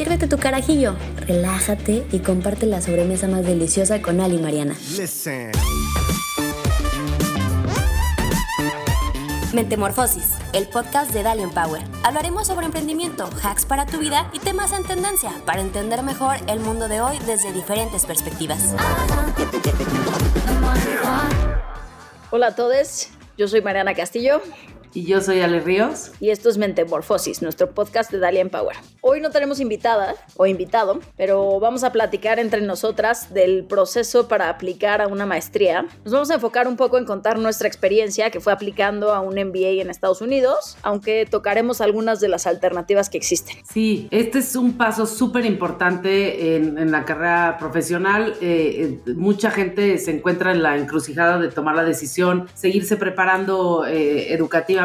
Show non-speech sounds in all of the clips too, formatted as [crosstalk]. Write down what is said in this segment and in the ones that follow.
Sírvete tu carajillo, relájate y comparte la sobremesa más deliciosa con Ali y Mariana. Mentemorfosis, el podcast de Dalian Power. Hablaremos sobre emprendimiento, hacks para tu vida y temas en tendencia para entender mejor el mundo de hoy desde diferentes perspectivas. Hola a todos, yo soy Mariana Castillo. Y yo soy Ale Ríos. Y esto es Mentemorfosis, nuestro podcast de Dalia Power. Hoy no tenemos invitada o invitado, pero vamos a platicar entre nosotras del proceso para aplicar a una maestría. Nos vamos a enfocar un poco en contar nuestra experiencia que fue aplicando a un MBA en Estados Unidos, aunque tocaremos algunas de las alternativas que existen. Sí, este es un paso súper importante en, la carrera profesional. Eh, eh, mucha gente se encuentra en la encrucijada de tomar la decisión, seguirse preparando eh, educativamente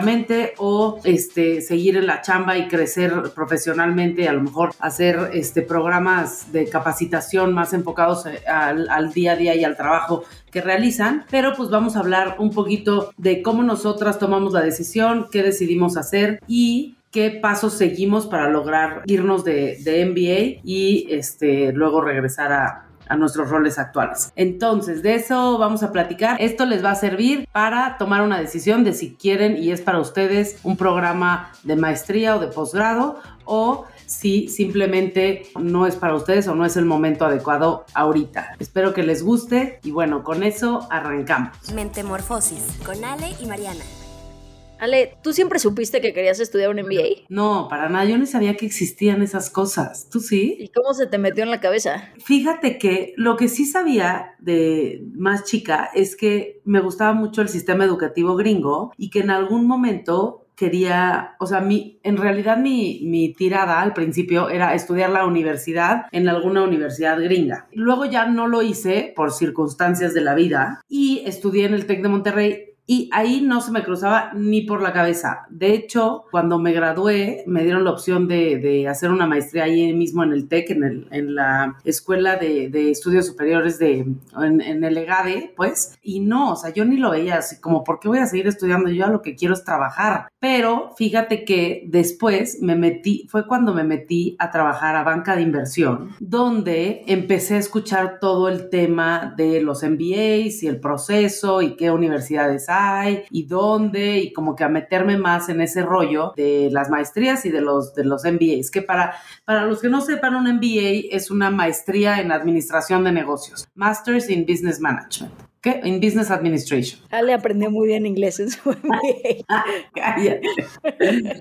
o este, seguir en la chamba y crecer profesionalmente, a lo mejor hacer este, programas de capacitación más enfocados eh, al, día a día y al trabajo que realizan, pero pues vamos a hablar un poquito de cómo nosotras tomamos la decisión, qué decidimos hacer y qué pasos seguimos para lograr irnos de, de MBA y este, luego regresar a, a nuestros roles actuales. Entonces, de eso vamos a platicar. Esto les va a servir para tomar una decisión de si quieren y es para ustedes un programa de maestría o de posgrado o si simplemente no es para ustedes o no es el momento adecuado ahorita. Espero que les guste y bueno, con eso arrancamos. Mentemorfosis con Ale y Mariana. Ale, ¿tú siempre supiste que querías estudiar un MBA? No, para nada, yo ni sabía que existían esas cosas. ¿Tú sí? ¿Y cómo se te metió en la cabeza? Fíjate que lo que sí sabía de más chica es que me gustaba mucho el sistema educativo gringo y que en algún momento quería, o sea, mi, en realidad mi, mi, tirada al principio era estudiar la universidad en alguna universidad gringa. Luego ya no lo hice por circunstancias de la vida y estudié en el TEC de Monterrey y ahí no se me cruzaba ni por la cabeza. De hecho, cuando me gradué, me dieron la opción de, de hacer una maestría ahí mismo en el TEC, en, el, en la Escuela de, de Estudios Superiores de, en, en, el EGADE, pues, y no, o sea, yo ni lo veía así como, ¿por qué voy a seguir estudiando? Yo a lo que quiero es trabajar. Pero fíjate que después me metí, fue cuando me metí a trabajar a banca de inversión, donde empecé a escuchar todo el tema de los MBAs y el proceso y qué universidades y dónde y como que a meterme más en ese rollo de las maestrías y de los, de los MBAs, que para, para los que no sepan, un MBA es una maestría en administración de negocios, Masters in Business Management. ¿Qué? In Business Administration. Ale aprendió muy bien inglés en su [laughs] MBA.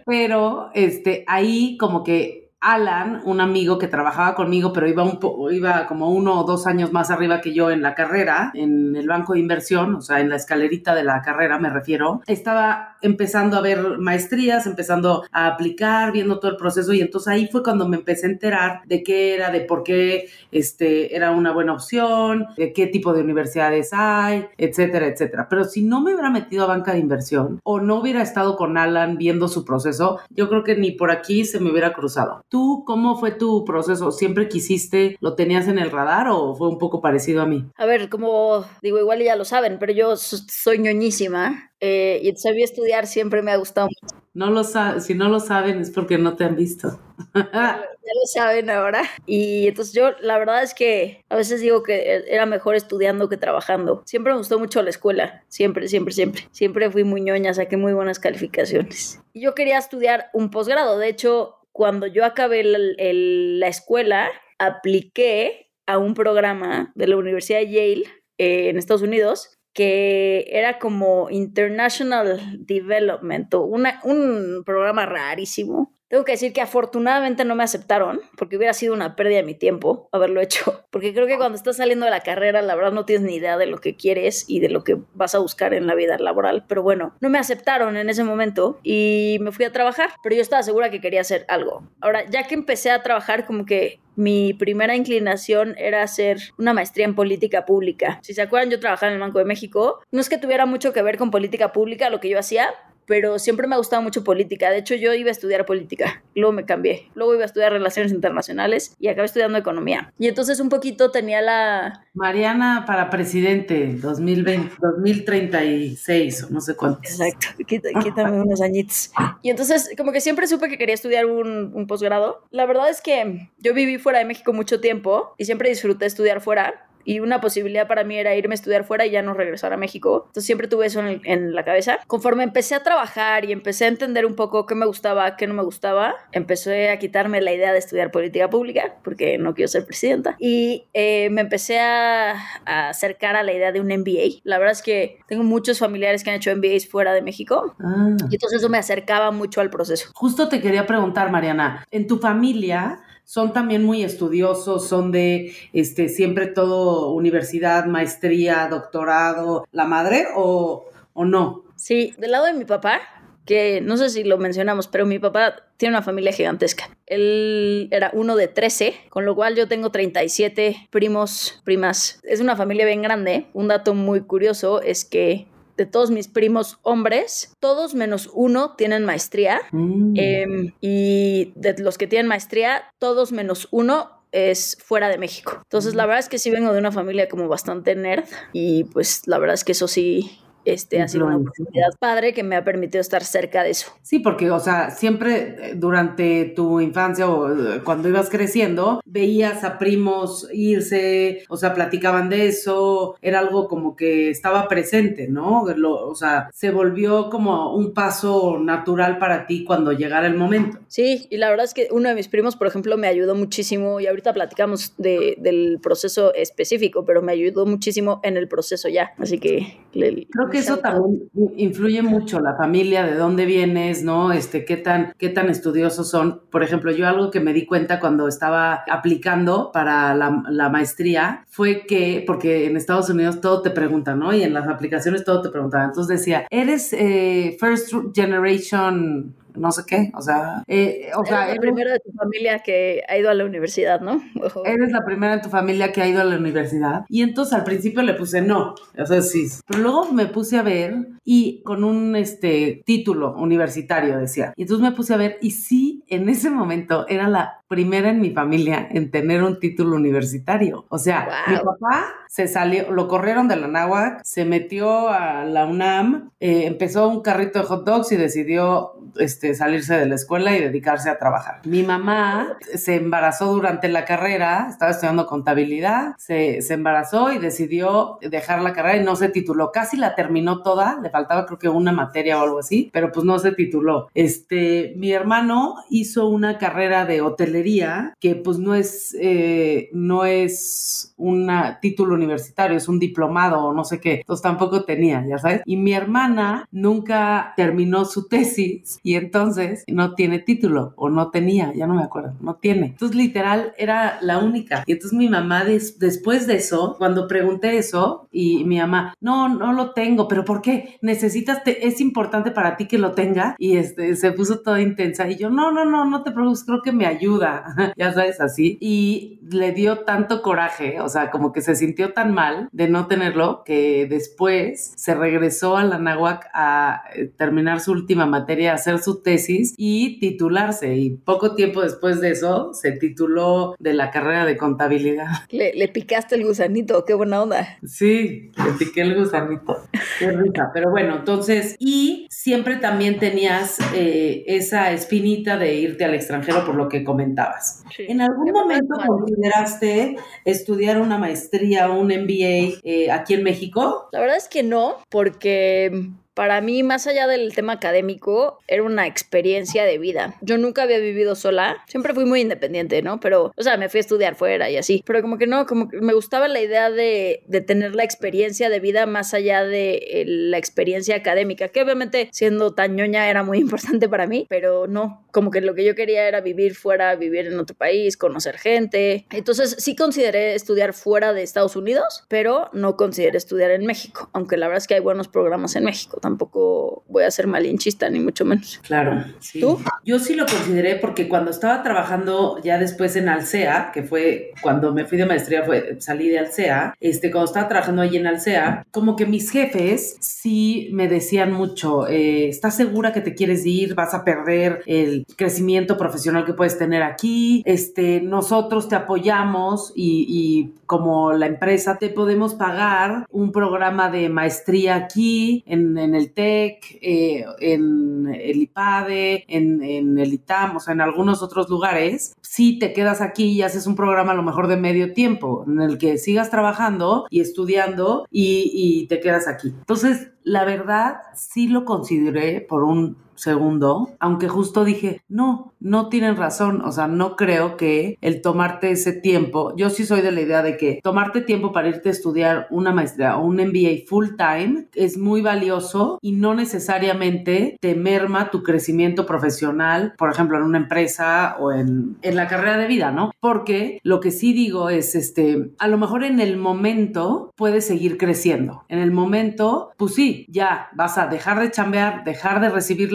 Pero este, ahí como que Alan, un amigo que trabajaba conmigo, pero iba, un iba como uno o dos años más arriba que yo en la carrera, en el banco de inversión, o sea, en la escalerita de la carrera me refiero, estaba empezando a ver maestrías, empezando a aplicar, viendo todo el proceso y entonces ahí fue cuando me empecé a enterar de qué era, de por qué este, era una buena opción, de qué tipo de universidades hay, etcétera, etcétera. Pero si no me hubiera metido a banca de inversión o no hubiera estado con Alan viendo su proceso, yo creo que ni por aquí se me hubiera cruzado. ¿Tú cómo fue tu proceso? ¿Siempre quisiste, lo tenías en el radar o fue un poco parecido a mí? A ver, como digo, igual ya lo saben, pero yo soy ñoñísima eh, y entonces estudiar siempre me ha gustado mucho. No lo si no lo saben es porque no te han visto. ya lo saben ahora. Y entonces yo la verdad es que a veces digo que era mejor estudiando que trabajando. Siempre me gustó mucho la escuela, siempre, siempre, siempre. Siempre fui muy ñoña, saqué muy buenas calificaciones. Y yo quería estudiar un posgrado, de hecho cuando yo acabé la escuela, apliqué a un programa de la Universidad de Yale eh, en Estados Unidos que era como International Development, un programa rarísimo tengo que decir que afortunadamente no me aceptaron, porque hubiera sido una pérdida de mi tiempo haberlo hecho, [laughs] porque creo que cuando estás saliendo de la carrera, la verdad no tienes ni idea de lo que quieres y de lo que vas a buscar en la vida laboral, pero bueno, no me aceptaron en ese momento y me fui a trabajar, pero yo estaba segura que quería hacer algo. Ahora, ya que empecé a trabajar, como que mi primera inclinación era hacer una maestría en política pública. Si se acuerdan, yo trabajaba en el Banco de México. No es que tuviera mucho que ver con política pública lo que yo hacía, pero siempre me ha gustado mucho política. De hecho, yo iba a estudiar política, luego me cambié. Luego iba a estudiar relaciones internacionales y acabé estudiando economía. Y entonces un poquito tenía la... Mariana para presidente, 2020, 2036 o no sé cuánto. Exacto, quítame unos añitos. Y entonces como que siempre supe que quería estudiar un, un posgrado. La verdad es que yo viví fuera de México mucho tiempo y siempre disfruté estudiar fuera y una posibilidad para mí era irme a estudiar fuera y ya no regresar a México. Entonces siempre tuve eso en, la cabeza. Conforme empecé a trabajar y empecé a entender un poco qué me gustaba, qué no me gustaba, empecé a quitarme la idea de estudiar política pública porque no quiero ser presidenta y eh, me empecé a, acercar a la idea de un MBA. La verdad es que tengo muchos familiares que han hecho MBAs fuera de México ah. y entonces eso me acercaba mucho al proceso. Justo te quería preguntar, Mariana, en tu familia son también muy estudiosos, son de este siempre todo universidad, maestría, doctorado, la madre o, o no? Sí, del lado de mi papá, que no sé si lo mencionamos, pero mi papá tiene una familia gigantesca. Él era uno de 13, con lo cual yo tengo 37 primos, primas. Es una familia bien grande. Un dato muy curioso es que de todos mis primos hombres, todos menos uno tienen maestría. Mm. Em, y de los que tienen maestría, todos menos uno es fuera de México. Entonces, la mm. verdad es que sí vengo de una familia como bastante nerd y pues la verdad es que eso sí este, ha sido una oportunidad padre que me ha permitido estar cerca de eso. Sí, porque, o sea, siempre eh, durante tu infancia o eh, cuando ibas creciendo, veías a primos irse, o sea, platicaban de eso, era algo como que estaba presente, ¿no? o sea, se volvió como un paso natural para ti cuando llegara el momento. Sí, y la verdad es que uno de mis primos, por ejemplo, me ayudó muchísimo, y ahorita platicamos de, del proceso específico, pero me ayudó muchísimo en el proceso ya, así que... Creo que eso también influye mucho, la familia, de dónde vienes, ¿no? Este, qué tan, qué tan estudiosos son. Por ejemplo, yo algo que me di cuenta cuando estaba aplicando para la, la maestría fue que, porque en Estados Unidos todo te preguntan, ¿no? Y en las aplicaciones todo te preguntaban. Entonces decía, ¿eres eh, first generation no sé qué, o sea, eh, o sea, eres la primera de tu familia que ha ido a la universidad, ¿no? Eres la primera de tu familia que ha ido a la universidad. Y entonces al principio le puse no, o sea, sí. Pero luego me puse a ver y con un este título universitario decía. Y entonces me puse a ver y sí, en ese momento era la primera en mi familia en tener un título universitario. O sea, mi papá se salió, lo corrieron de la náhuac, se metió a la UNAM, eh, empezó un carrito de hot dogs y decidió este, salirse de la escuela y dedicarse a trabajar. Mi mamá se embarazó durante la carrera, estaba estudiando contabilidad, se, se embarazó y decidió dejar la carrera y no se tituló. Casi la terminó toda, le faltaba creo que una materia o algo así, pero pues no se tituló. Este, mi hermano hizo una carrera de hotelería que pues no es, eh, no es un título universitario, es un diplomado o no sé qué, entonces tampoco tenía, ya sabes. Y mi hermana nunca terminó su tesis y entonces no tiene título o no tenía, ya no me acuerdo, no tiene. Entonces literal era la única. Y entonces mi mamá después de eso, cuando pregunté eso y mi mamá, no, no lo tengo, pero ¿por qué? Necesitas, es importante para ti que lo tenga y este, se puso toda intensa y yo, no, no, no, no te preocupes, creo que me ayuda, [laughs] ya sabes, así. Y le dio tanto coraje, o sea, como que se sintió tan mal de no tenerlo que después se regresó a la Nahuac a eh, terminar su última materia, a hacer su tesis y titularse. Y poco tiempo después de eso se tituló de la carrera de contabilidad. [laughs] Le, picaste el gusanito, qué buena onda. Sí, le piqué el gusanito. Qué rica. Pero bueno, entonces, y siempre también tenías eh, esa espinita de irte al extranjero por lo que comentabas. ¿En algún momento consideraste estudiar una maestría o un MBA eh, aquí en México? La verdad es que no, porque para mí, más allá del tema académico, era una experiencia de vida. Yo nunca había vivido sola, siempre fui muy independiente, ¿no? Pero, o sea, me fui a estudiar fuera y así. Pero como que no, como que me gustaba la idea de, tener la experiencia de vida más allá de eh, la experiencia académica, que obviamente siendo tan ñoña era muy [laughs] importante para mí, pero no, como que lo que yo quería era vivir fuera, vivir en otro país, conocer gente. Entonces sí consideré estudiar fuera de Estados Unidos, pero no consideré estudiar en México, aunque la verdad es que hay buenos programas en México tampoco voy a ser malinchista, ni mucho menos. Claro, sí. ¿Tú? Yo sí lo consideré porque cuando estaba trabajando ya después en Alsea, que fue cuando me fui de maestría, fue, salí de Alsea, este, cuando estaba trabajando allí en Alsea, como que mis jefes sí me decían mucho, eh, ¿estás segura que te quieres ir? ¿Vas a perder el crecimiento profesional que puedes tener aquí? Este, nosotros te apoyamos y, y como la empresa te podemos pagar un programa de maestría aquí, en, en el TEC, eh, en el IPADE, en, en, el ITAM, o sea, en algunos otros lugares, si te quedas aquí y haces un programa a lo mejor de medio tiempo, en el que sigas trabajando y estudiando y, y te quedas aquí. Entonces, la verdad, sí lo consideré por un segundo, aunque justo dije, no, no tienen razón, o sea, no creo que el tomarte ese tiempo, yo sí soy de la idea de que tomarte tiempo para irte a estudiar una maestría o un MBA full time es muy valioso y no necesariamente te merma tu crecimiento profesional, por ejemplo, en una empresa o en, en la carrera de vida, ¿no? Porque lo que sí digo es, este, a lo mejor en el momento puedes seguir creciendo, en el momento, pues sí, ya vas a dejar de chambear, dejar de recibir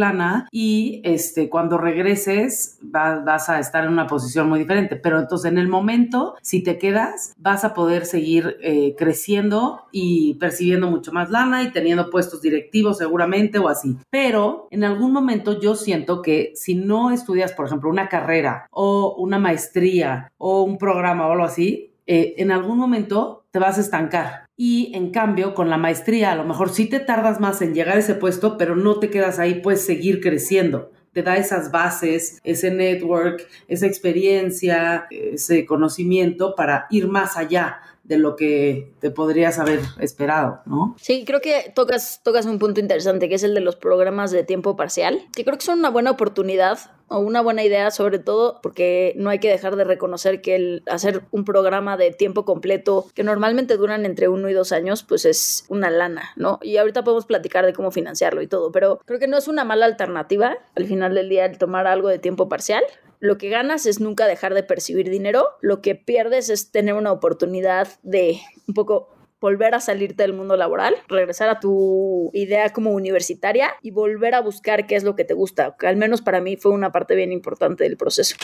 y este, cuando regreses va, vas a estar en una posición muy diferente. Pero entonces en el momento, si te quedas, vas a poder seguir eh, creciendo y percibiendo mucho más lana y teniendo puestos directivos seguramente o así. Pero en algún momento yo siento que si no estudias, por ejemplo, una carrera o una maestría o un programa o algo así, eh, en algún momento te vas a estancar. Y en cambio, con la maestría, a lo mejor sí te tardas más en llegar a ese puesto, pero no te quedas ahí, puedes seguir creciendo. Te da esas bases, ese network, esa experiencia, ese conocimiento para ir más allá de lo que te podrías haber esperado, ¿no? Sí, creo que tocas, tocas un punto interesante, que es el de los programas de tiempo parcial, que creo que son una buena oportunidad o una buena idea, sobre todo porque no hay que dejar de reconocer que el hacer un programa de tiempo completo, que normalmente duran entre uno y dos años, pues es una lana, ¿no? Y ahorita podemos platicar de cómo financiarlo y todo, pero creo que no es una mala alternativa al final del día el tomar algo de tiempo parcial lo que ganas es nunca dejar de percibir dinero, lo que pierdes es tener una oportunidad de un poco volver a salirte del mundo laboral, regresar a tu idea como universitaria y volver a buscar qué es lo que te gusta, que al menos para mí fue una parte bien importante del proceso.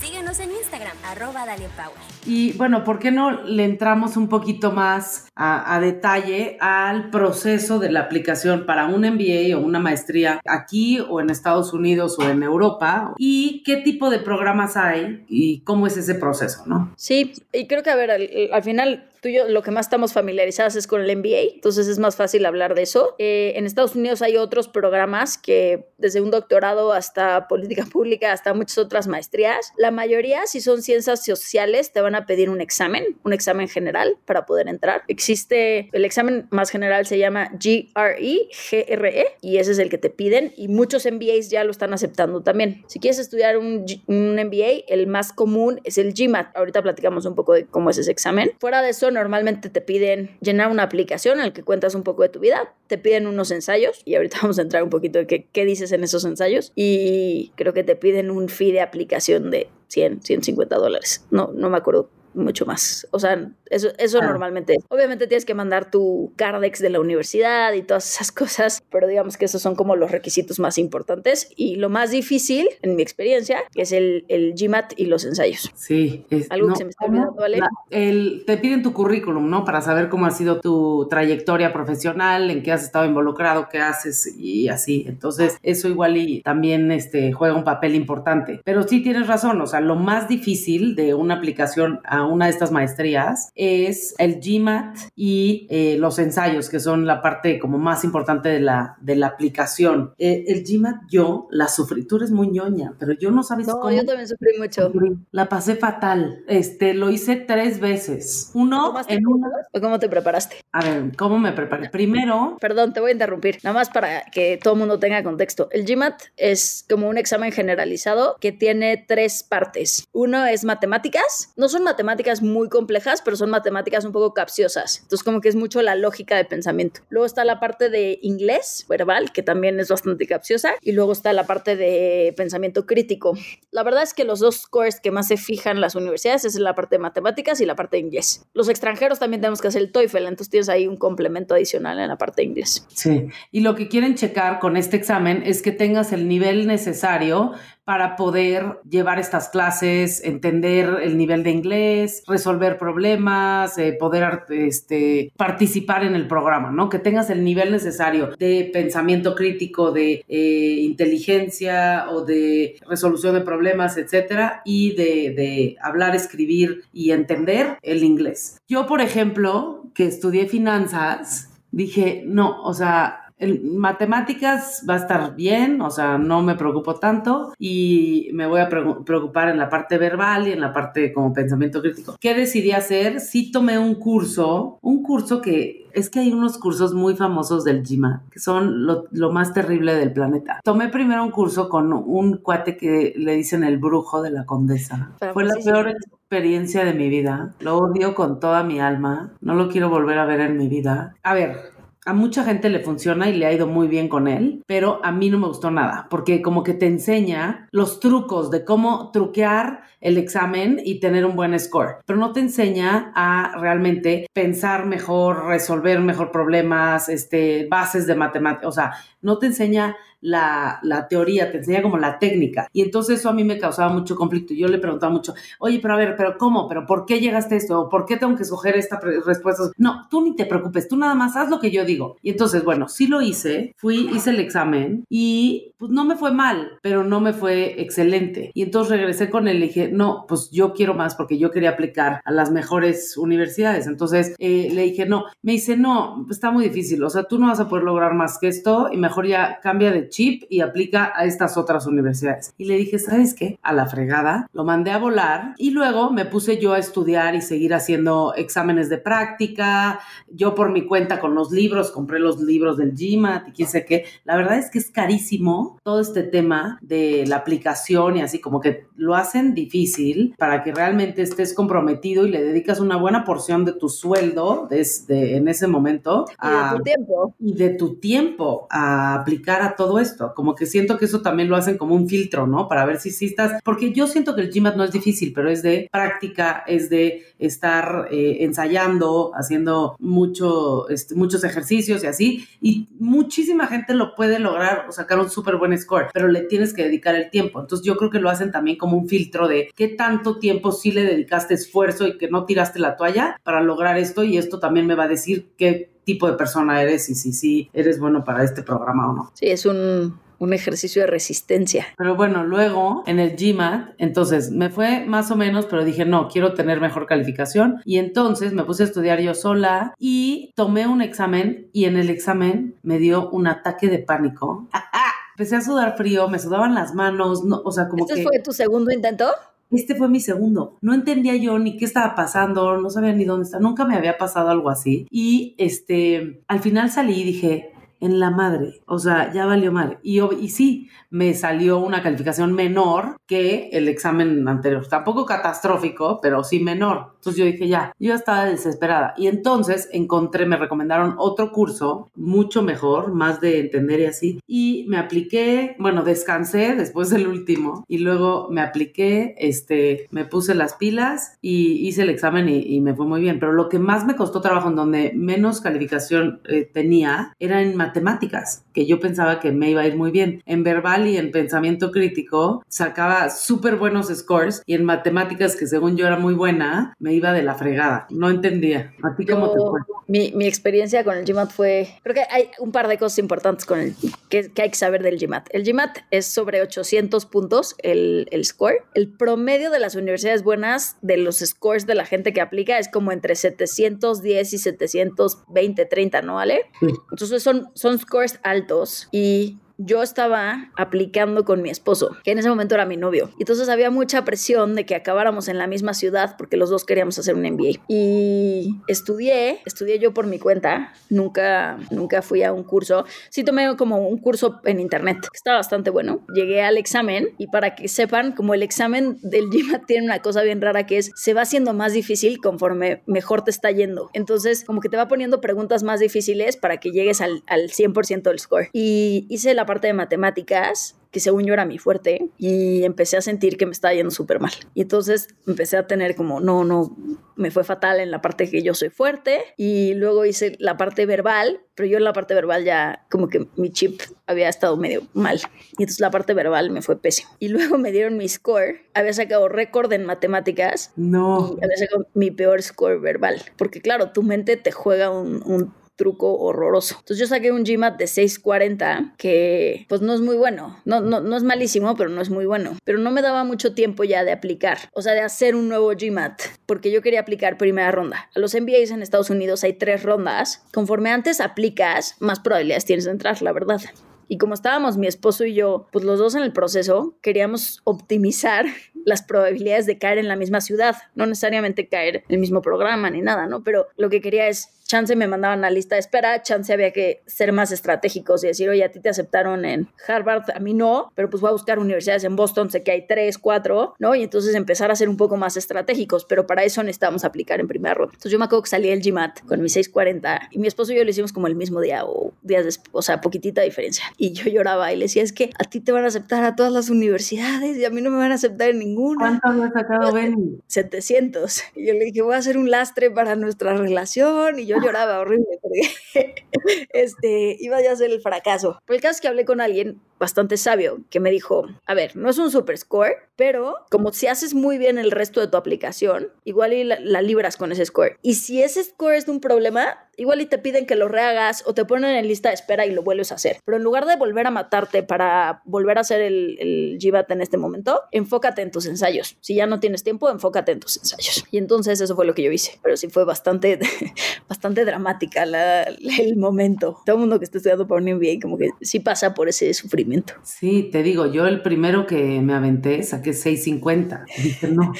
Síguenos en Instagram, arroba Power. Y bueno, ¿por qué no le entramos un poquito más a, detalle al proceso de la aplicación para un MBA o una maestría aquí o en Estados Unidos o en Europa? ¿Y qué tipo de programas hay y cómo es ese proceso, no? Sí, y creo que, a ver, al final tú y yo lo que más estamos familiarizadas es con el MBA, entonces es más fácil hablar de eso. Eh, en Estados Unidos hay otros programas que desde un doctorado hasta política [laughs] pública, hasta muchas otras maestrías, la mayoría, si son ciencias sociales, te van a pedir un examen, un examen general para poder entrar. Existe, el examen más general se llama GRE, GRE, y ese es el que te piden y muchos MBAs ya lo están aceptando también. Si quieres estudiar un, un MBA, el más común es el GMAT. Ahorita platicamos un poco de cómo es ese examen. Fuera de eso, normalmente te piden llenar una aplicación en la que cuentas un poco de tu vida, te piden unos ensayos y ahorita [laughs] vamos a entrar un poquito de qué, qué dices en esos ensayos y creo que te piden un fee de aplicación de 100, 150 dólares. No, no me acuerdo mucho más. O sea, eso, eso ah. normalmente. Obviamente tienes que mandar tu Cardex de la universidad y todas esas [laughs] cosas, pero digamos que esos son como los requisitos más importantes. Y lo más difícil, en mi experiencia, es el, el GMAT y los ensayos. Sí. Es, Algo no, que se me está olvidando, ¿vale? La, el, te piden tu currículum, ¿no? Para saber cómo ha sido tu trayectoria profesional, en qué has estado involucrado, qué haces y así. Entonces, eso igual y también este, juega un papel importante. Pero sí tienes razón, o sea, lo más difícil de una aplicación a una de estas maestrías es el GMAT y eh, los ensayos, que son la parte como más importante de la, de la aplicación. Eh, el GMAT yo la sufrí, tú eres muy ñoña, pero yo no sabes no, cómo. yo también sufrí mucho. La pasé fatal. Este, lo hice tres veces. Uno en una... ¿Cómo te preparaste? A ver, ¿cómo me preparé? Primero... Perdón, te voy a interrumpir, nada más para que todo el mundo tenga contexto. El GMAT es como un examen generalizado que tiene tres partes. Uno es matemáticas, no son matemáticas matemáticas muy complejas, pero son matemáticas un poco capciosas. Entonces, como que es mucho la lógica de pensamiento. Luego está la parte de inglés verbal, que también es bastante capciosa. Y luego está la parte de pensamiento crítico. La verdad es que los dos scores que más se fijan las universidades es la parte de matemáticas y la parte de inglés. Los extranjeros también tenemos que hacer el TOEFL, entonces tienes ahí un complemento adicional en la parte de inglés. Sí, y lo que quieren checar con este examen es que tengas el nivel necesario para poder llevar estas clases, entender el nivel de inglés, resolver problemas, eh, poder este, participar en el programa, ¿no? Que tengas el nivel necesario de pensamiento crítico, de eh, inteligencia o de resolución de problemas, etcétera, y de, de hablar, escribir y entender el inglés. Yo, por ejemplo, que estudié finanzas, dije, no, o sea, en matemáticas va a estar bien, o sea, no me preocupo tanto y me voy a preocupar en la parte verbal y en la parte como pensamiento crítico. ¿Qué decidí hacer? Sí tomé un curso, un curso que es que hay unos cursos muy famosos del GMAT que son lo, lo, más terrible del planeta. Tomé primero un curso con un cuate que le dicen el brujo de la condesa. Fue la peor experiencia de mi vida. Lo odio con toda mi alma. No lo quiero volver a ver en mi vida. A ver, a mucha gente le funciona y le ha ido muy bien con él, pero a mí no me gustó nada, porque como que te enseña los trucos de cómo truquear el examen y tener un buen score, pero no te enseña a realmente pensar mejor, resolver mejor problemas, este, bases de matemáticas, o sea, no te enseña la, teoría, te enseña como la técnica. Y entonces eso a mí me causaba mucho conflicto. Yo le preguntaba mucho, oye, pero a ver, pero ¿cómo? ¿Pero por qué llegaste a esto? ¿O por qué tengo que escoger esta respuesta? No, tú ni te preocupes, tú nada más haz lo que yo digo. Y entonces, bueno, sí lo hice, fui, hice el examen y pues no me fue mal, pero no me fue excelente. Y entonces regresé con él y dije, no, pues yo quiero más porque yo quería aplicar a las mejores universidades. Entonces eh, le dije, no, me dice, no, está muy difícil, o sea, tú no vas a poder lograr más que esto y mejor ya cambia de chip y aplica a estas otras universidades. Y le dije, ¿sabes qué? A la fregada, lo mandé a volar y luego me puse yo a estudiar y seguir haciendo exámenes de práctica. Yo por mi cuenta con los libros, compré los libros del GMAT y quién sé qué. La verdad es que es carísimo todo este tema de la aplicación y así como que lo hacen difícil para que realmente estés comprometido y le dedicas una buena porción de tu sueldo desde en ese momento. Y de tu tiempo. Y de tu tiempo a aplicar a todo esto. Como que siento que eso también lo hacen como un filtro, ¿no? Para ver si sí estás, porque yo siento que el GMAT no es difícil, pero es de práctica, es de estar eh, ensayando, haciendo mucho, este, muchos ejercicios y así, y muchísima gente lo puede lograr o sacar un súper buen score, pero le tienes que dedicar el tiempo. Entonces yo creo que lo hacen también como un filtro de qué tanto tiempo sí le dedicaste esfuerzo y que no tiraste la toalla para lograr esto y esto también me va a decir qué tipo de persona eres y si sí eres bueno para este programa o no. Sí, es un, un ejercicio de resistencia. Pero bueno, luego en el GMAT, entonces me fue más o menos, pero dije, no, quiero tener mejor calificación. Y entonces me puse a estudiar yo sola y tomé un examen y en el examen me dio un ataque de pánico. [laughs] Empecé a sudar frío, me sudaban las manos, no, o sea, como ¿Este fue tu segundo intento? Este fue mi segundo. No entendía yo ni qué estaba pasando, no sabía ni dónde está, nunca me había pasado algo así. Y este, al final salí y dije, en la madre, o sea, ya valió mal. Y, y sí, me salió una calificación menor que el examen anterior. Tampoco catastrófico, pero sí menor. Entonces yo dije, ya, yo estaba desesperada. Y entonces encontré, me recomendaron otro curso, mucho mejor, más de entender y así. Y me apliqué, bueno, descansé después del último y luego me apliqué, este, me puse las pilas y hice el examen y, me fue muy bien. Pero lo que más me costó trabajo, en donde menos calificación eh, tenía, era en matemáticas, que yo pensaba que me iba a ir muy bien. En verbal y en pensamiento crítico sacaba súper buenos scores y en matemáticas, que según yo era muy buena, me iba de la fregada. No entendía. ¿A ti cómo te fue? Mi, mi, experiencia con el GMAT fue, creo que hay un par de cosas importantes con el, que, que hay que saber del GMAT. El GMAT es sobre 800 puntos el, el score. El promedio de las universidades buenas de los scores de la gente que aplica es como entre 710 y 720, 30, ¿no vale? Entonces son, son scores altos y yo estaba aplicando con mi esposo, que en ese momento era mi novio. Entonces había mucha presión de que acabáramos en la misma ciudad porque los dos queríamos hacer un MBA. Y estudié, estudié yo por mi cuenta, nunca, nunca fui a un curso. Sí tomé como un curso en internet, que está bastante bueno. Llegué al examen y para que sepan, como el examen del GMAT [laughs] tiene una cosa bien rara que es, se va haciendo más difícil conforme mejor te está yendo. Entonces, como que te va poniendo preguntas más difíciles para que llegues al, al 100% del score. Y hice la parte de matemáticas que según yo era mi fuerte, y empecé a sentir que me estaba yendo súper mal. Y entonces empecé a tener como, no, no, me fue fatal en la parte que yo soy fuerte, y luego hice la parte verbal, pero yo en la parte verbal ya como que mi chip había estado medio mal, y entonces la parte verbal me fue pésimo. Y luego me dieron mi score, había sacado récord en matemáticas, no. y había sacado mi peor score verbal, porque claro, tu mente te juega un, un truco horroroso. Entonces yo saqué un GMAT de 640 que pues no es muy bueno. No, no, no es malísimo, pero no es muy bueno. Pero no me daba mucho tiempo ya de aplicar, o sea, de hacer un nuevo GMAT, porque yo quería aplicar primera ronda. A los MBAs en Estados Unidos hay tres rondas. Conforme antes aplicas, más probabilidades tienes de entrar, la verdad. Y como estábamos mi esposo y yo, pues los dos en el proceso, queríamos optimizar [laughs] las probabilidades de caer en la misma ciudad, no necesariamente caer en el mismo programa ni nada, ¿no? Pero lo que quería es chance me mandaban a lista de espera, chance había que ser más estratégicos y decir, oye, a ti te aceptaron en Harvard, a mí no, pero pues voy a buscar universidades en Boston, sé que hay tres, cuatro, ¿no? Y entonces empezar a ser un poco más estratégicos, pero para eso necesitábamos aplicar en primera ronda. Entonces yo me acuerdo que salí del GMAT con mi 640 y mi esposo y yo lo hicimos como el mismo día o días después, o sea, poquitita diferencia. Y yo lloraba y le decía, es que a ti te van a aceptar a todas las universidades y a mí no me van a aceptar en ninguna. ¿Cuánto había sacado [laughs] Benny? 700. Y yo le dije, voy a hacer un lastre para nuestra relación y yo lloraba horrible porque [laughs] este, iba a ser el fracaso. Pero el caso es que hablé con alguien bastante sabio que me dijo, a ver, no es un super score, pero como si haces muy bien el resto de tu aplicación, igual la, la libras con ese score. Y si ese score es un problema, igual y te piden que lo rehagas o te ponen en lista de espera y lo vuelves a hacer. Pero en lugar de volver a matarte para volver a hacer el, el en este momento, enfócate en tus ensayos. Si ya no tienes tiempo, enfócate en tus ensayos. Y entonces eso fue lo que yo hice. Pero sí fue bastante, [laughs] bastante dramática el momento. Todo el mundo que está estudiando para un MBA como que sí pasa por ese sufrimiento. Sí, te digo, yo el primero que me aventé saqué 6.50. Dije, no,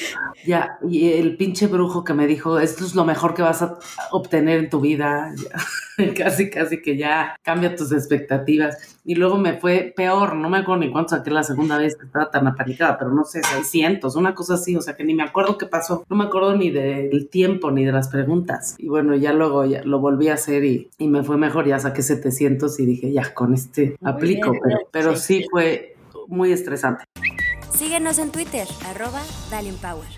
ya. Y el pinche brujo que me dijo, esto es lo mejor que vas a obtener en tu vida. Ya. [laughs] casi, casi que ya cambia tus expectativas. Y luego me fue peor, no me acuerdo ni cuánto saqué la segunda vez que estaba tan apanicada, pero no sé, 600, una cosa así, o sea que ni me acuerdo qué pasó. No me acuerdo ni del tiempo ni de las preguntas. Y bueno, ya luego ya lo volví a hacer y, y me fue mejor, ya saqué 700 y dije, ya, con este Muy aplico, bien, pero, pero sí. sí fue muy estresante. Síguenos en Twitter, arroba Power.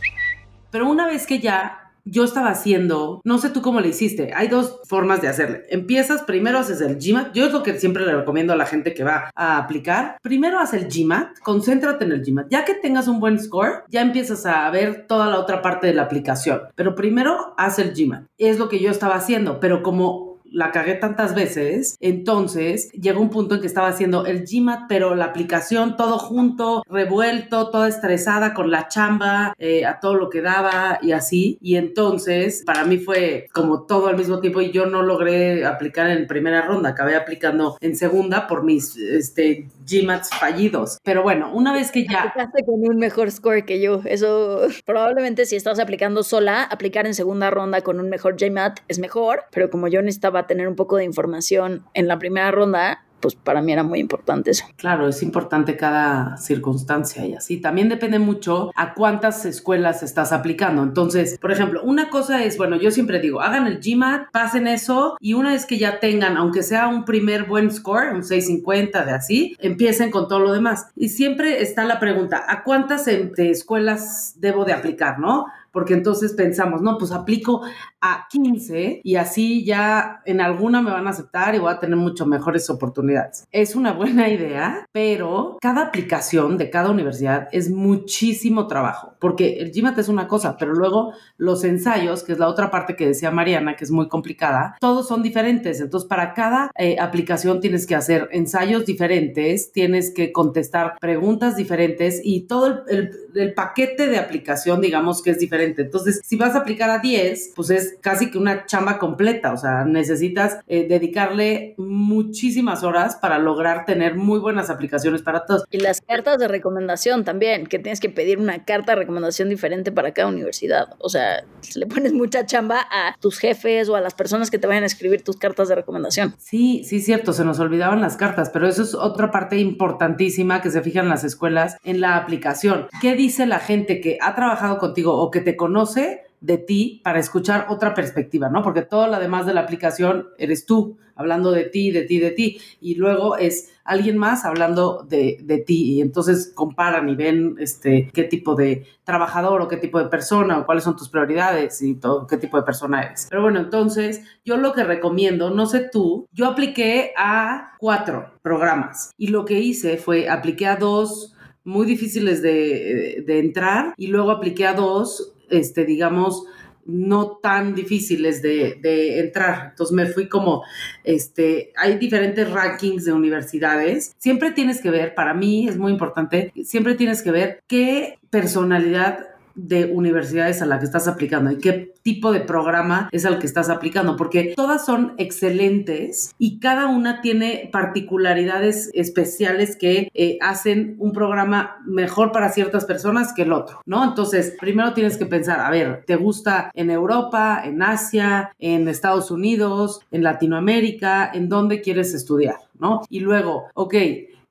Pero una vez que ya yo estaba haciendo, no sé tú cómo le hiciste, hay dos formas de hacerle. Empiezas, primero haces el GMAT, yo es lo que siempre le recomiendo a la gente que va a aplicar. Primero haz el GMAT, concéntrate en el GMAT. Ya que tengas un buen score, ya empiezas a ver toda la otra parte de la aplicación. Pero primero haz el GMAT. Es lo que yo estaba haciendo, pero como la cagué tantas veces, entonces llegó un punto en que estaba haciendo el GMAT, pero la aplicación todo junto, revuelto, toda estresada con la chamba, eh, a todo lo que daba y así. Y entonces para mí fue como todo al mismo tiempo y yo no logré aplicar en primera ronda, acabé aplicando en segunda por mis este, GMATs fallidos. Pero bueno, una vez que ya... Aplicaste con un mejor score que yo. Eso probablemente si estás aplicando sola, aplicar en segunda ronda con un mejor GMAT es mejor, pero como yo necesitaba tener un poco de información en la primera ronda, pues para mí era muy importante eso. Claro, es importante cada circunstancia y así. También depende mucho a cuántas escuelas estás aplicando. Entonces, por ejemplo, una cosa es, bueno, yo siempre digo, hagan el GMAT, pasen eso y una vez que ya tengan, aunque sea un primer buen score, un 650 de así, empiecen con todo lo demás. Y siempre está la pregunta, ¿a cuántas de escuelas debo de aplicar, no? Porque entonces pensamos, no, pues aplico a 15 y así ya en alguna me van a aceptar y voy a tener mucho mejores oportunidades. Es una buena [laughs] idea, pero cada aplicación de cada universidad es muchísimo trabajo. Porque el GMAT es una cosa, pero luego los ensayos, que es la otra parte que decía Mariana, que es muy complicada, todos son diferentes. Entonces, para cada eh, aplicación tienes que hacer ensayos diferentes, tienes que contestar preguntas diferentes y todo el, paquete de aplicación, digamos que es diferente. Entonces, si vas a aplicar a 10, pues es casi que una chamba completa, o sea, necesitas eh, dedicarle muchísimas horas para lograr tener muy buenas aplicaciones para todos. Y las cartas de recomendación también, que tienes que pedir una carta de diferente para cada universidad. O sea, le pones mucha chamba a tus jefes o a las personas que te vayan a escribir tus cartas de recomendación. Sí, sí, cierto, se nos olvidaban las cartas, pero eso es otra parte importantísima que se fija en las escuelas, en la aplicación. ¿Qué dice la gente que ha trabajado contigo o que te conoce de ti para escuchar otra perspectiva, ¿no? Porque todo lo demás de la aplicación eres tú, hablando de ti, de ti, de ti, y luego es alguien más hablando de, de, ti, y entonces comparan y ven este, qué tipo de trabajador o qué tipo de persona o cuáles son tus prioridades y todo, qué tipo de persona eres. Pero bueno, entonces yo lo que recomiendo, no sé tú, yo apliqué a cuatro programas y lo que hice fue apliqué a dos muy difíciles de, de entrar y luego apliqué a dos este, digamos, no tan difíciles de, entrar. Entonces me fui como, este, hay diferentes rankings de universidades. Siempre tienes que ver, para mí es muy importante, siempre tienes que ver qué personalidad de universidades a la que estás aplicando y qué tipo de programa es al que estás aplicando, porque todas son excelentes y cada una tiene particularidades especiales que eh, hacen un programa mejor para ciertas personas que el otro, ¿no? Entonces, primero tienes que pensar, a ver, ¿te gusta en Europa, en Asia, en Estados Unidos, en Latinoamérica? ¿En dónde quieres estudiar? ¿No? Y luego, ok,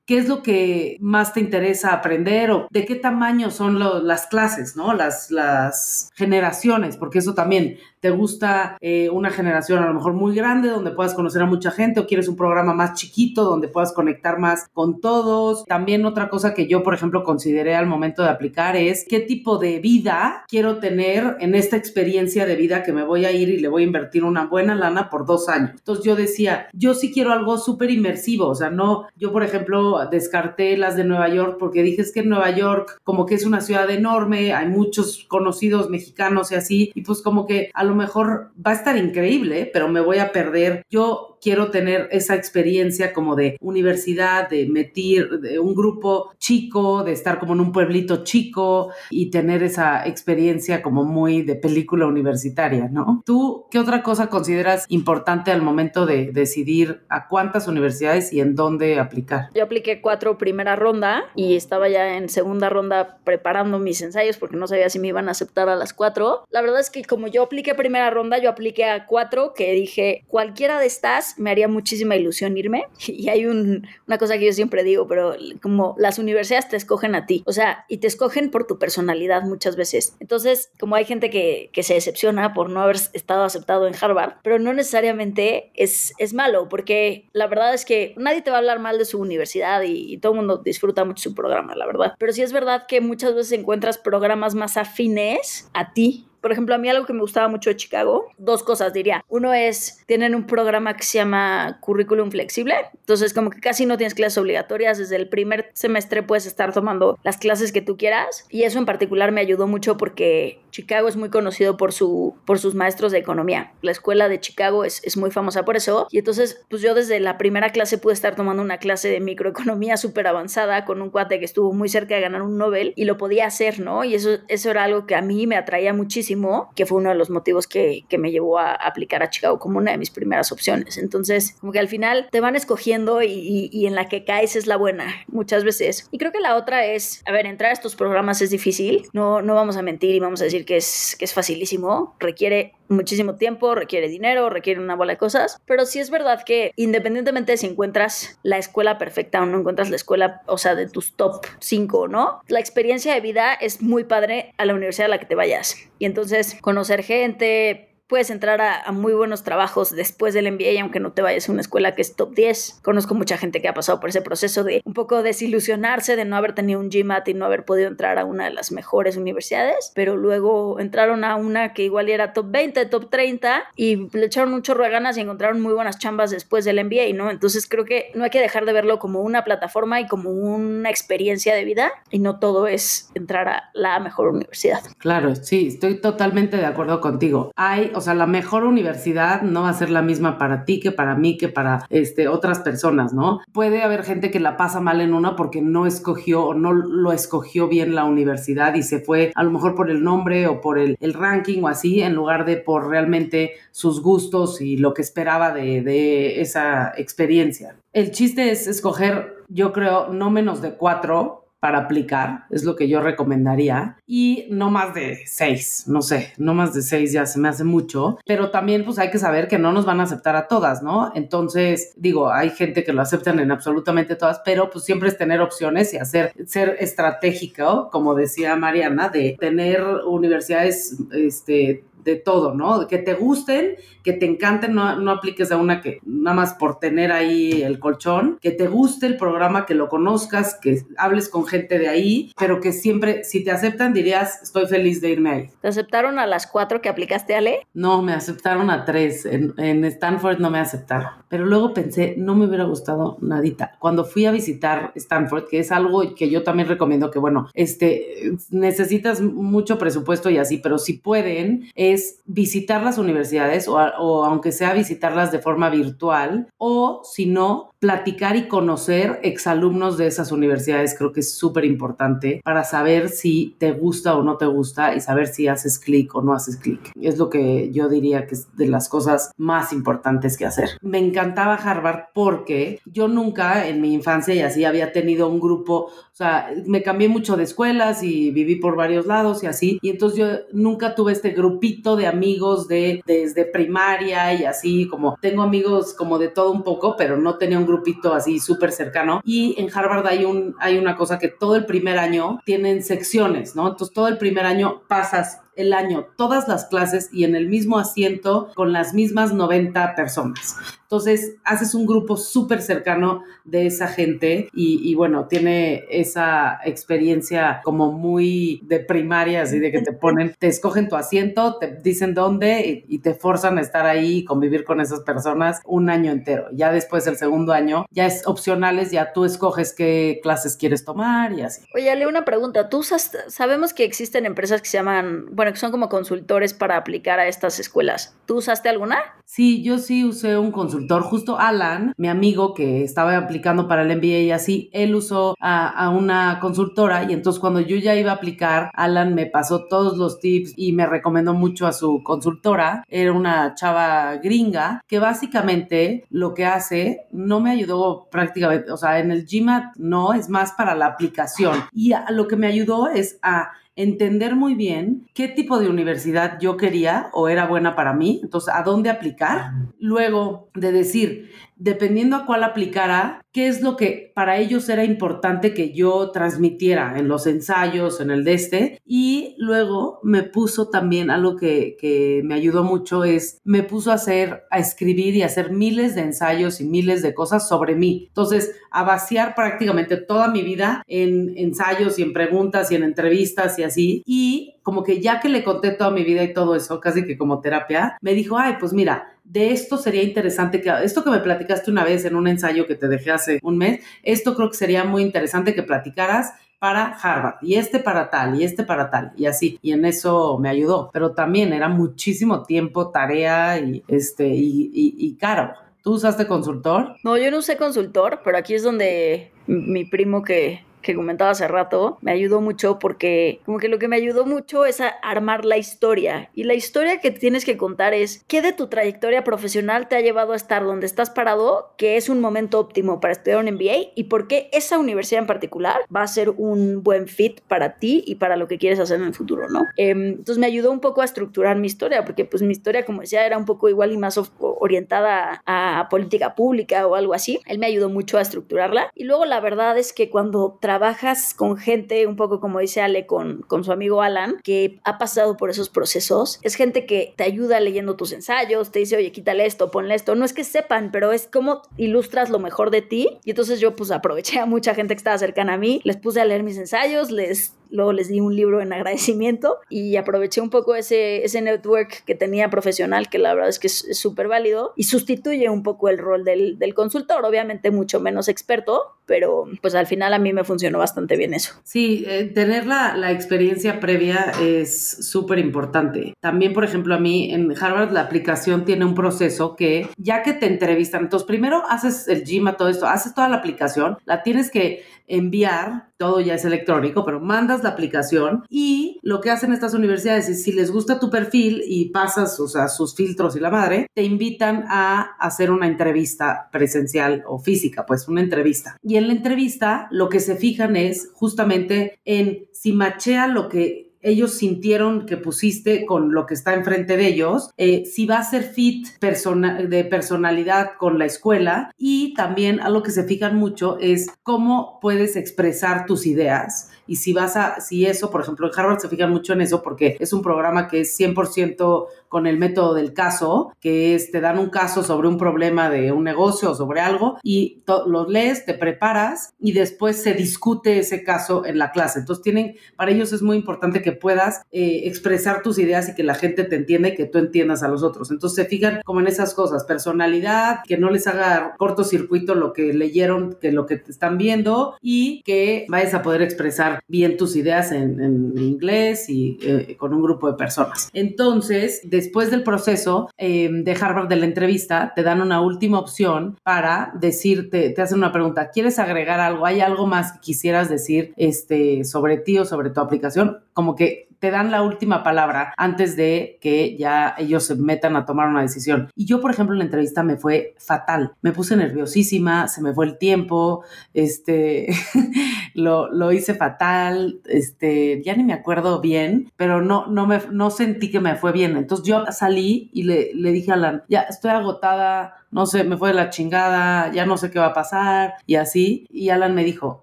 qué es lo que más te interesa aprender o de qué tamaño son las clases, ¿no? Las, las generaciones, porque eso también te gusta eh, una generación a lo mejor muy grande donde puedas conocer a mucha gente o quieres un programa más chiquito donde puedas conectar más con todos. También otra cosa que yo, por ejemplo, consideré al momento de aplicar es qué tipo de vida quiero tener en esta experiencia de vida que me voy a ir y le voy a invertir una buena lana por dos años. Entonces yo decía, yo sí quiero algo súper inmersivo, o sea, no, yo por ejemplo descarté las de Nueva York porque dije que Nueva York como que es una ciudad enorme, hay muchos conocidos mexicanos y así, y pues como que a lo mejor va a estar increíble, pero me voy a perder. Yo quiero tener esa experiencia como de universidad, de metir de un grupo chico, de estar como en un pueblito chico y tener esa experiencia como muy de película universitaria, ¿no? ¿Tú qué otra cosa consideras importante al momento de decidir a cuántas universidades y en dónde aplicar? Yo apliqué cuatro primera ronda y estaba ya en segunda ronda preparando mis ensayos porque no sabía si me iban a aceptar a las cuatro. La verdad es que como yo apliqué primera ronda, yo apliqué a cuatro que dije, cualquiera de estas me haría muchísima ilusión irme. [laughs] Y hay una cosa que yo siempre digo, pero como las universidades te escogen a ti, o sea, y te escogen por tu personalidad muchas veces. Entonces, como hay gente que, se decepciona por no haber estado aceptado en Harvard, pero no necesariamente es, es malo, porque la verdad es que nadie te va a hablar mal de su universidad y, y todo el mundo disfruta mucho su programa, la verdad. Pero sí es verdad que muchas veces encuentras programas más afines a ti por ejemplo, a mí algo que me gustaba mucho de Chicago, dos cosas diría. Uno es, tienen un programa que se llama currículum flexible, entonces como que casi no tienes clases obligatorias, desde el primer semestre puedes estar tomando las clases que tú quieras y eso en particular me ayudó mucho porque Chicago es muy conocido por, su, por sus maestros de economía. La escuela de Chicago es, es muy famosa por eso y entonces pues yo desde la primera clase pude estar tomando una clase de microeconomía súper avanzada con un cuate que estuvo muy cerca de ganar un Nobel y lo podía hacer, ¿no? Y eso, eso era algo que a mí me atraía muchísimo que fue uno de los motivos que, que, me llevó a aplicar a Chicago como una de mis primeras opciones. Entonces, como que al final te van escogiendo y, y, en la que caes es la buena, muchas veces. Y creo que la otra es, a ver, entrar a estos programas es difícil, no, no vamos a mentir y vamos a decir que es, que es facilísimo, requiere muchísimo tiempo, requiere dinero, requiere una bola de cosas, pero sí es verdad que independientemente de si encuentras la escuela perfecta o no encuentras la escuela, o sea, de tus top 5, ¿no? La experiencia de vida es muy padre a la universidad a la que te vayas. Y entonces conocer gente, puedes entrar a, muy buenos trabajos después del MBA, aunque no te vayas a una escuela que es top 10. Conozco mucha gente que ha pasado por ese proceso de un poco desilusionarse de no haber tenido un GMAT y no haber podido entrar a una de las mejores universidades, pero luego entraron a una que igual era top 20, top 30 y le echaron un chorro de ganas y encontraron muy buenas chambas después del MBA, ¿no? Entonces creo que no hay que dejar de verlo como una plataforma y como una experiencia de vida y no todo es entrar a la mejor universidad. Claro, sí, estoy totalmente de acuerdo contigo. Hay, o sea, la mejor universidad no va a ser la misma para ti que para mí, que para este, otras personas, ¿no? Puede haber gente que la pasa mal en una porque no escogió o no lo escogió bien la universidad y se fue a lo mejor por el nombre o por el, ranking o así, en lugar de por realmente sus gustos y lo que esperaba de, de esa experiencia. El chiste es escoger, yo creo, no menos de cuatro para aplicar, es lo que yo recomendaría, y no más de seis, no sé, no más de seis ya se me hace mucho, pero también pues hay que saber que no nos van a aceptar a todas, ¿no? Entonces, digo, hay gente que lo aceptan en absolutamente todas, pero pues siempre es tener opciones y hacer, ser estratégico, como decía Mariana, de tener universidades, este, de todo, ¿no? Que te gusten, que te encanten, no, no, apliques a una que nada más por tener ahí el colchón, que te guste el programa, que lo conozcas, que hables con gente de ahí, pero que siempre, si te aceptan, dirías, estoy feliz de irme ahí. ¿Te aceptaron a las cuatro que aplicaste, Ale? No, me aceptaron a tres. En, en Stanford no me aceptaron. Pero luego pensé, no me hubiera gustado nadita. Cuando fui a visitar Stanford, que es algo que yo también recomiendo que, bueno, este, necesitas mucho presupuesto y así, pero si pueden, es visitar las universidades o, aunque sea visitarlas de forma virtual o si no, platicar y conocer exalumnos de esas universidades creo que es súper importante para saber si te gusta o no te gusta y saber si haces clic o no haces clic. Es lo que yo diría que es de las cosas más importantes que hacer. Me encantaba Harvard porque yo nunca en mi infancia y así había tenido un grupo, o sea, me cambié mucho de escuelas y viví por varios lados y así, y entonces yo nunca tuve este grupito de amigos de desde primaria y así, como tengo amigos como de todo un poco, pero no tenía un grupito así súper cercano. Y en Harvard hay, un, hay una cosa que todo el primer año tienen secciones, ¿no? Entonces todo el primer año pasas el año todas las clases y en el mismo asiento con las mismas 90 personas. Entonces, haces un grupo súper cercano de esa gente y, bueno, tiene esa experiencia como muy de primaria, así de que te ponen, te escogen tu asiento, te dicen dónde y, te forzan a estar ahí y convivir con esas personas un año entero. Ya después del segundo año, ya es opcionales, ya tú escoges qué clases quieres tomar y así. Oye, Ale, una pregunta. Tú sabemos que existen empresas que se llaman, que son como consultores para aplicar a estas escuelas. ¿Tú usaste alguna? Sí, yo sí usé un consultor Justo Alan, mi amigo que estaba aplicando para el MBA y así, él usó a, una consultora y entonces cuando yo ya iba a aplicar, Alan me pasó todos los tips y me recomendó mucho a su consultora. Era una chava gringa que básicamente lo que hace no me ayudó prácticamente, o sea, en el GMAT no, es más para la aplicación. Y lo que me ayudó es a entender muy bien qué tipo de universidad yo quería o era buena para mí, entonces a dónde aplicar, luego de decir, dependiendo a cuál aplicara, qué es lo que para ellos era importante que yo transmitiera en los ensayos, en el de este. Y luego me puso también algo que, que me ayudó mucho, es me puso a hacer, a escribir y a hacer miles de ensayos y miles de cosas sobre mí. Entonces, a vaciar prácticamente toda mi vida en ensayos y en preguntas y en entrevistas y así. Y como que ya que le conté toda mi vida y todo eso, casi que como terapia, me dijo, ay, pues mira, de esto sería interesante que, esto que me platicaste una vez en un ensayo que te dejé hace un mes, esto creo que sería muy interesante que platicaras para Harvard y este para tal y este para tal y así y en eso me ayudó pero también era muchísimo tiempo tarea y este y, y caro ¿Tú usaste consultor? No, yo no usé consultor, pero aquí es donde mi primo que que comentaba hace rato, me ayudó mucho porque como que lo que me ayudó mucho es a armar la historia. Y la historia que tienes que contar es qué de tu trayectoria profesional te ha llevado a estar donde estás parado, que es un momento óptimo para estudiar un MBA y por qué esa universidad en particular va a ser un buen fit para ti y para lo que quieres hacer en el futuro, ¿no? Em, entonces me ayudó un poco a estructurar mi historia porque pues mi historia, como decía, era un poco igual y más orientada a, política pública o algo así. Él me ayudó mucho a estructurarla. Y luego la verdad es que cuando trabajé trabajas con gente, un poco como dice Ale, con, con su amigo Alan, que ha pasado por esos procesos. Es gente que te ayuda leyendo tus ensayos, te dice, oye, quítale esto, ponle esto. No es que sepan, pero es como ilustras lo mejor de ti. Y entonces yo pues aproveché a mucha gente que estaba cercana a mí, les puse a leer mis ensayos, les luego les di un libro en agradecimiento y aproveché un poco ese, ese network que tenía profesional, que la verdad es que es súper válido y sustituye un poco el rol del, del, consultor, obviamente mucho menos experto, pero pues al final a mí me funcionó bastante bien eso. Sí, eh, tener la, la, experiencia previa es súper importante. También, por ejemplo, a mí en Harvard la aplicación tiene un proceso que ya que te entrevistan, entonces primero haces el gym a todo esto, haces toda la aplicación, la tienes que enviar, todo ya es electrónico, pero mandas la aplicación y lo que hacen estas universidades es si les gusta tu perfil y pasas, o sea, sus filtros y la madre, te invitan a hacer una entrevista presencial o física, pues una entrevista. Y en la entrevista lo que se fijan es justamente en si machea lo que ellos sintieron que pusiste con lo que está enfrente de ellos, eh, si va a ser fit de personalidad con la escuela y también algo que se fijan mucho es cómo puedes expresar tus ideas y si vas a, si eso, por ejemplo, en Harvard se fijan mucho en eso porque es un programa que es 100% con el método del caso, que es te dan un caso sobre un problema de un negocio o sobre algo y lo lees, te preparas y después se discute ese caso en la clase. Entonces tienen, para ellos es muy importante que puedas eh, expresar tus ideas y que la gente te entienda y que tú entiendas a los otros. Entonces se fijan como en esas cosas, personalidad, que no les haga cortocircuito lo que leyeron, que lo que te están viendo y que vayas a poder expresar bien tus ideas en, inglés y eh, con un grupo de personas. Entonces, después del proceso em, de Harvard de la entrevista, te dan una última opción para decirte, te hacen una pregunta, ¿quieres agregar algo? ¿Hay algo más que quisieras decir este, sobre ti o sobre tu aplicación? Como que te dan la última palabra antes de que ya ellos se metan a tomar una decisión. Y yo, por ejemplo, en la entrevista me fue fatal. Me puse nerviosísima, se me fue el tiempo, este, [laughs] lo, lo, hice fatal, este, ya ni me acuerdo bien, pero no, no, me, no sentí que me fue bien. Entonces yo salí y le, le dije a Alan, ya estoy agotada, no sé, me fue de la chingada, ya no sé qué va a pasar y así. Y Alan me dijo,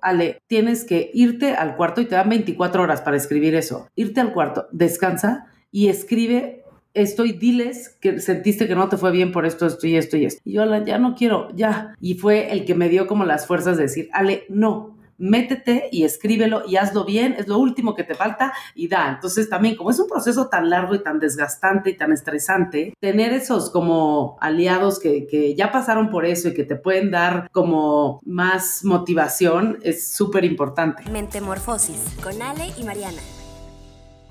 Ale, tienes que irte al cuarto y te dan 24 horas para escribir eso. Irte al cuarto, descansa y escribe esto y diles que sentiste que no te fue bien por esto, esto y esto y esto. Y yo, Alan, ya no quiero, ya. Y fue el que me dio como las fuerzas de decir, Ale, no, métete y escríbelo y hazlo bien, es lo último que te falta y da. Entonces también como es un proceso tan largo y tan desgastante y tan estresante, tener esos como aliados que, que ya pasaron por eso y que te pueden dar como más motivación es súper importante. Mentemorfosis con Ale y Mariana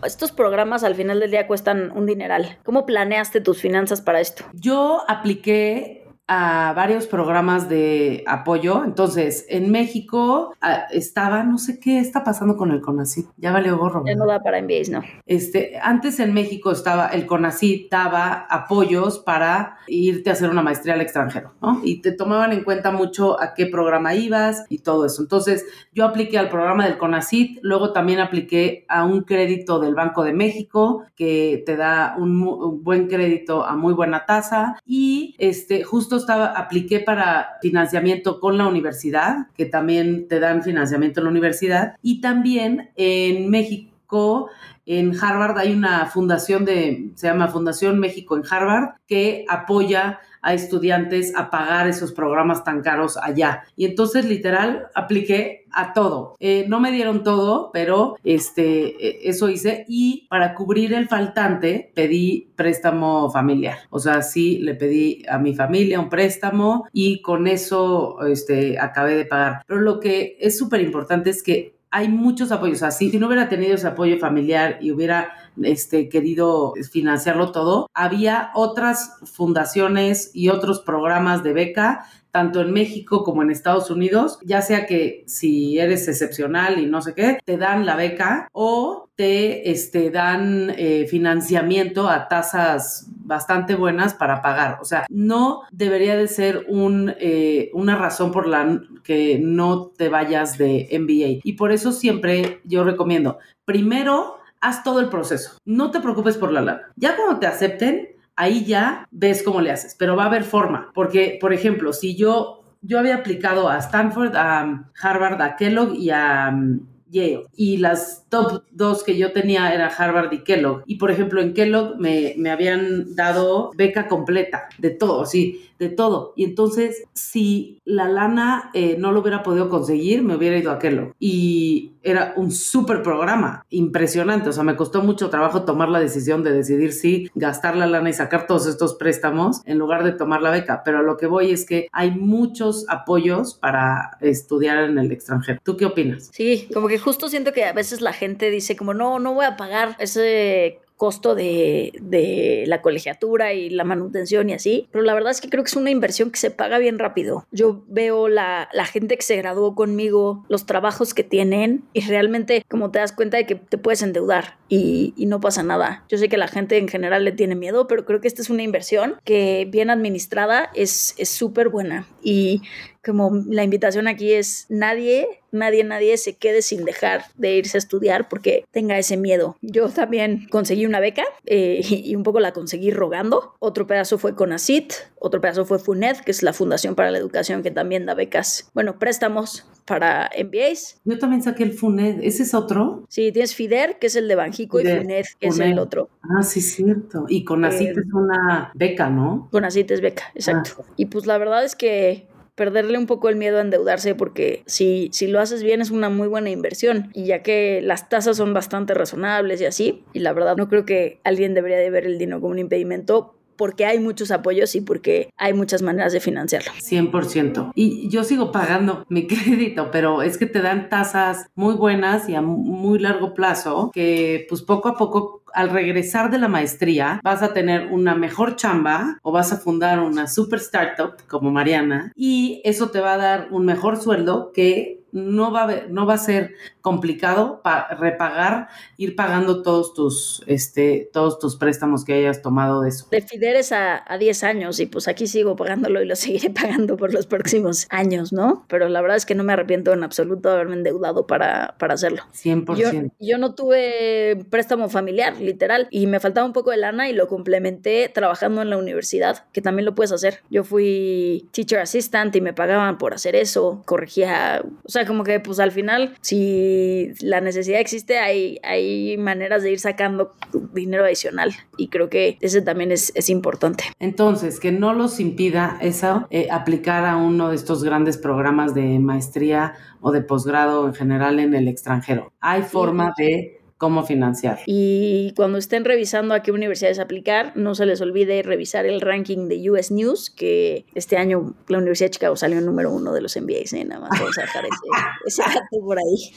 estos programas al final del día cuestan un dineral. ¿Cómo planeaste tus finanzas para esto? Yo apliqué a varios programas de apoyo. Entonces, en México ah, estaba, no sé qué está pasando con el CONACYT. Ya valió gorro. Ya no da para MBAs, ¿no? Este, antes en México estaba, el CONACYT daba apoyos para irte a hacer una maestría al extranjero, ¿no? Y te tomaban en cuenta mucho a qué programa ibas y todo eso. Entonces, yo apliqué al programa del CONACYT, luego también apliqué a un crédito del Banco de México que te da un, un buen crédito a muy buena tasa y este, justo estaba, apliqué para financiamiento con la universidad, que también te dan financiamiento en la universidad, y también en México en Harvard hay una fundación de, se llama Fundación México en Harvard, que apoya a estudiantes a pagar esos programas tan caros allá. Y entonces, literal, apliqué a todo. Eh, no me dieron todo, pero este, e, eso hice. Y para cubrir el faltante, pedí préstamo familiar. O sea, sí, le pedí a mi familia un préstamo y con eso este, acabé de pagar. Pero lo que es súper importante es que hay muchos apoyos. O si, no hubiera tenido ese apoyo familiar y hubiera este, querido financiarlo todo, había otras fundaciones y otros programas de beca tanto en México como en Estados Unidos, ya sea que si eres excepcional y no sé qué, te dan la beca o te este, dan eh, financiamiento a tasas bastante buenas para pagar. O sea, no debería de ser un, eh, una razón por la que no te vayas de MBA. Y por eso siempre yo recomiendo, primero, haz todo el proceso. No te preocupes por la lana. Ya cuando te acepten, ahí ya ves cómo le haces, pero va a haber forma, porque, por ejemplo, si yo yo había aplicado a Stanford, a Harvard, a Kellogg y a um, Yale. Y las top dos que yo tenía era Harvard y Kellogg. Y por ejemplo, en Kellogg me, me habían dado beca completa, de todo, sí, de todo. Y entonces, si la lana eh, no lo hubiera podido conseguir, me hubiera ido a Kellogg. Y era un súper programa, impresionante. O sea, me costó mucho trabajo tomar la decisión de decidir si gastar la lana y sacar todos estos préstamos en lugar de tomar la beca. Pero a lo que voy es que hay muchos apoyos para estudiar en el extranjero. ¿Tú qué opinas? Sí, como que justo siento que a veces la gente dice como, no, no voy a pagar ese costo de, de, la colegiatura y la manutención y así, pero la verdad es que creo que es una inversión que se paga bien rápido. Yo veo la, la gente que se graduó conmigo, los trabajos que tienen y realmente como te das cuenta de que te puedes endeudar y, y no pasa nada. Yo sé que la gente en general le tiene miedo, pero creo que esta es una inversión que bien administrada es súper buena y como la invitación aquí es nadie, nadie, nadie se quede sin dejar de irse a estudiar porque tenga ese miedo. Yo también conseguí una beca eh, y un poco la conseguí rogando. Otro pedazo fue con ACIT, otro pedazo fue FUNED, que es la Fundación para la Educación que también da becas, bueno, préstamos para MBAs. Yo también saqué el FUNED, ¿ese es otro? Sí, tienes FIDER, que es el de Banjico, y FUNED, que es el otro. Ah, sí, cierto. Y con ACIT eh, es una beca, ¿no? Con ACIT es beca, exacto. Ah. Y pues la verdad es que perderle un poco el miedo a endeudarse porque si, si lo haces bien es una muy buena inversión y ya que las tasas son bastante razonables y así, y la verdad no creo que alguien debería de ver el dinero como un impedimento porque hay muchos apoyos y porque hay muchas maneras de financiarlo. 100%. Y yo sigo pagando [laughs] mi crédito, pero es que te dan tasas muy buenas y a muy largo plazo que pues poco a poco al regresar de la maestría vas a tener una mejor chamba o vas a fundar una super startup como Mariana y eso te va a dar un mejor sueldo que no va a, no va a ser complicado para repagar, ir pagando todos tus, este, todos tus préstamos que hayas tomado de eso. De Fideres a, a 10 años y pues aquí sigo pagándolo y lo seguiré [laughs] pagando por los próximos años, ¿no? Pero la verdad es que no me arrepiento en absoluto de haberme endeudado para, para hacerlo. 100%. Yo, yo no tuve préstamo familiar, literal, y me faltaba un poco de lana y lo complementé trabajando en la universidad, que también lo puedes hacer. Yo fui teacher assistant y me pagaban por hacer eso, corregía, o sea, como que pues al final, si la necesidad existe, hay, hay maneras de ir sacando dinero adicional y creo que ese también es, es importante. Entonces, que no los impida eso, eh, aplicar a uno de estos grandes programas de maestría o de posgrado en general en el extranjero. Hay forma de cómo financiar. Y cuando estén revisando a qué universidades aplicar, no se les olvide revisar el ranking de US News, que este año la Universidad de Chicago salió en número uno de los MBAs, ¿eh? nada más vamos a dejar ese, [laughs] ese por ahí.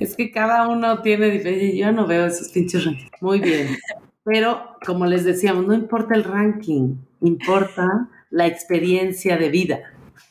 Es que cada uno tiene diferente, yo no veo esos pinches rankings. Muy bien. Pero, como les decíamos, no importa el ranking, importa la experiencia de vida.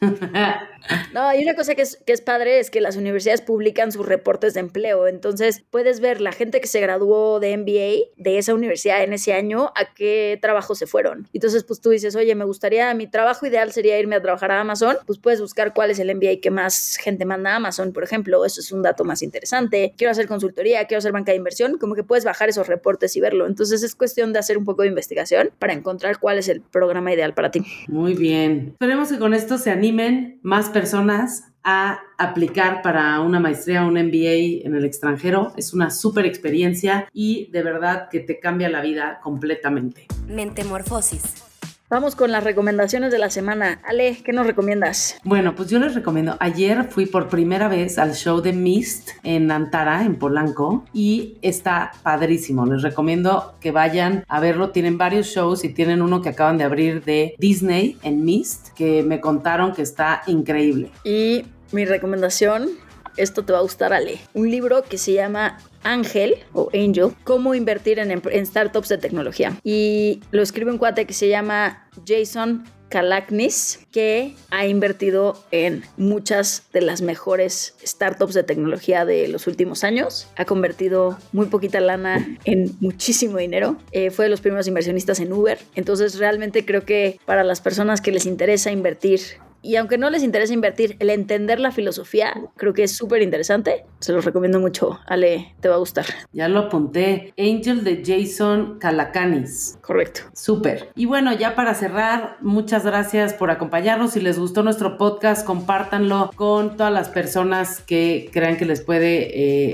[laughs] No, y una cosa que es, que es padre es que las universidades publican sus reportes de empleo. Entonces puedes ver la gente que se graduó de MBA de esa universidad en ese año a qué trabajo se fueron. Entonces, pues tú dices, oye, me gustaría, mi trabajo ideal sería irme a trabajar a Amazon. Pues puedes buscar cuál es el MBA que más gente manda a Amazon, por ejemplo. Eso es un dato más interesante. Quiero hacer consultoría, quiero hacer banca de inversión. Como que puedes bajar esos reportes y verlo. Entonces es cuestión de hacer un poco de investigación para encontrar cuál es el programa ideal para ti. Muy bien. Esperemos que con esto se animen más personas a aplicar para una maestría o un MBA en el extranjero. Es una súper experiencia y de verdad que te cambia la vida completamente. Mentemorfosis. Vamos con las recomendaciones de la semana. Ale, ¿qué nos recomiendas? Bueno, pues yo les recomiendo. Ayer fui por primera vez al show de Mist en Antara, en Polanco, y está padrísimo. Les recomiendo que vayan a verlo. Tienen varios shows y tienen uno que acaban de abrir de Disney en Mist, que me contaron que está increíble. Y mi recomendación esto te va a gustar, Ale. Un libro que se llama Ángel o Angel, cómo invertir en, startups de tecnología. Y lo escribe un cuate que se llama Jason Kalaknis, que ha invertido en muchas de las mejores startups de tecnología de los últimos años. Ha convertido muy poquita lana en muchísimo dinero. Eh, fue de los primeros inversionistas en Uber. Entonces realmente creo que para las personas que les interesa invertir y aunque no les interesa invertir, el entender la filosofía creo que es súper interesante. Se los recomiendo mucho. Ale, te va a gustar. Ya lo apunté. Angel de Jason Calacanis. Correcto. Súper. Y bueno, ya para cerrar, muchas gracias por acompañarnos. Si les gustó nuestro podcast, compártanlo con todas las personas que crean que les puede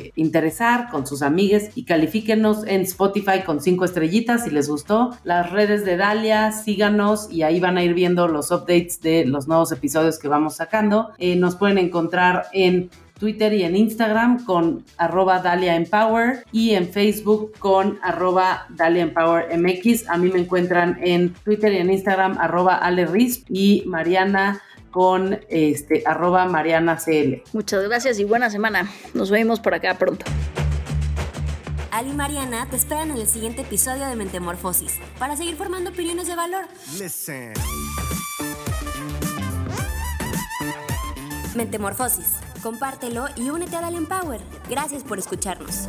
eh, interesar, con sus amigues y califíquenos en Spotify con cinco estrellitas si les gustó. Las redes de Dalia, síganos y ahí van a ir viendo los updates de los nuevos episodios que vamos sacando. Eh, nos pueden encontrar en Twitter y en Instagram con arroba Dalia Empower y en Facebook con arroba Dalia Empower MX. A mí me encuentran en Twitter y en Instagram arroba Ale y Mariana con este arroba Mariana CL. Muchas gracias y buena semana. Nos vemos por acá pronto. Ali y Mariana te esperan en el siguiente episodio de Mentemorfosis para seguir formando opiniones de valor. Mentemorfosis. Compártelo y únete a Dalian Power. Gracias por escucharnos.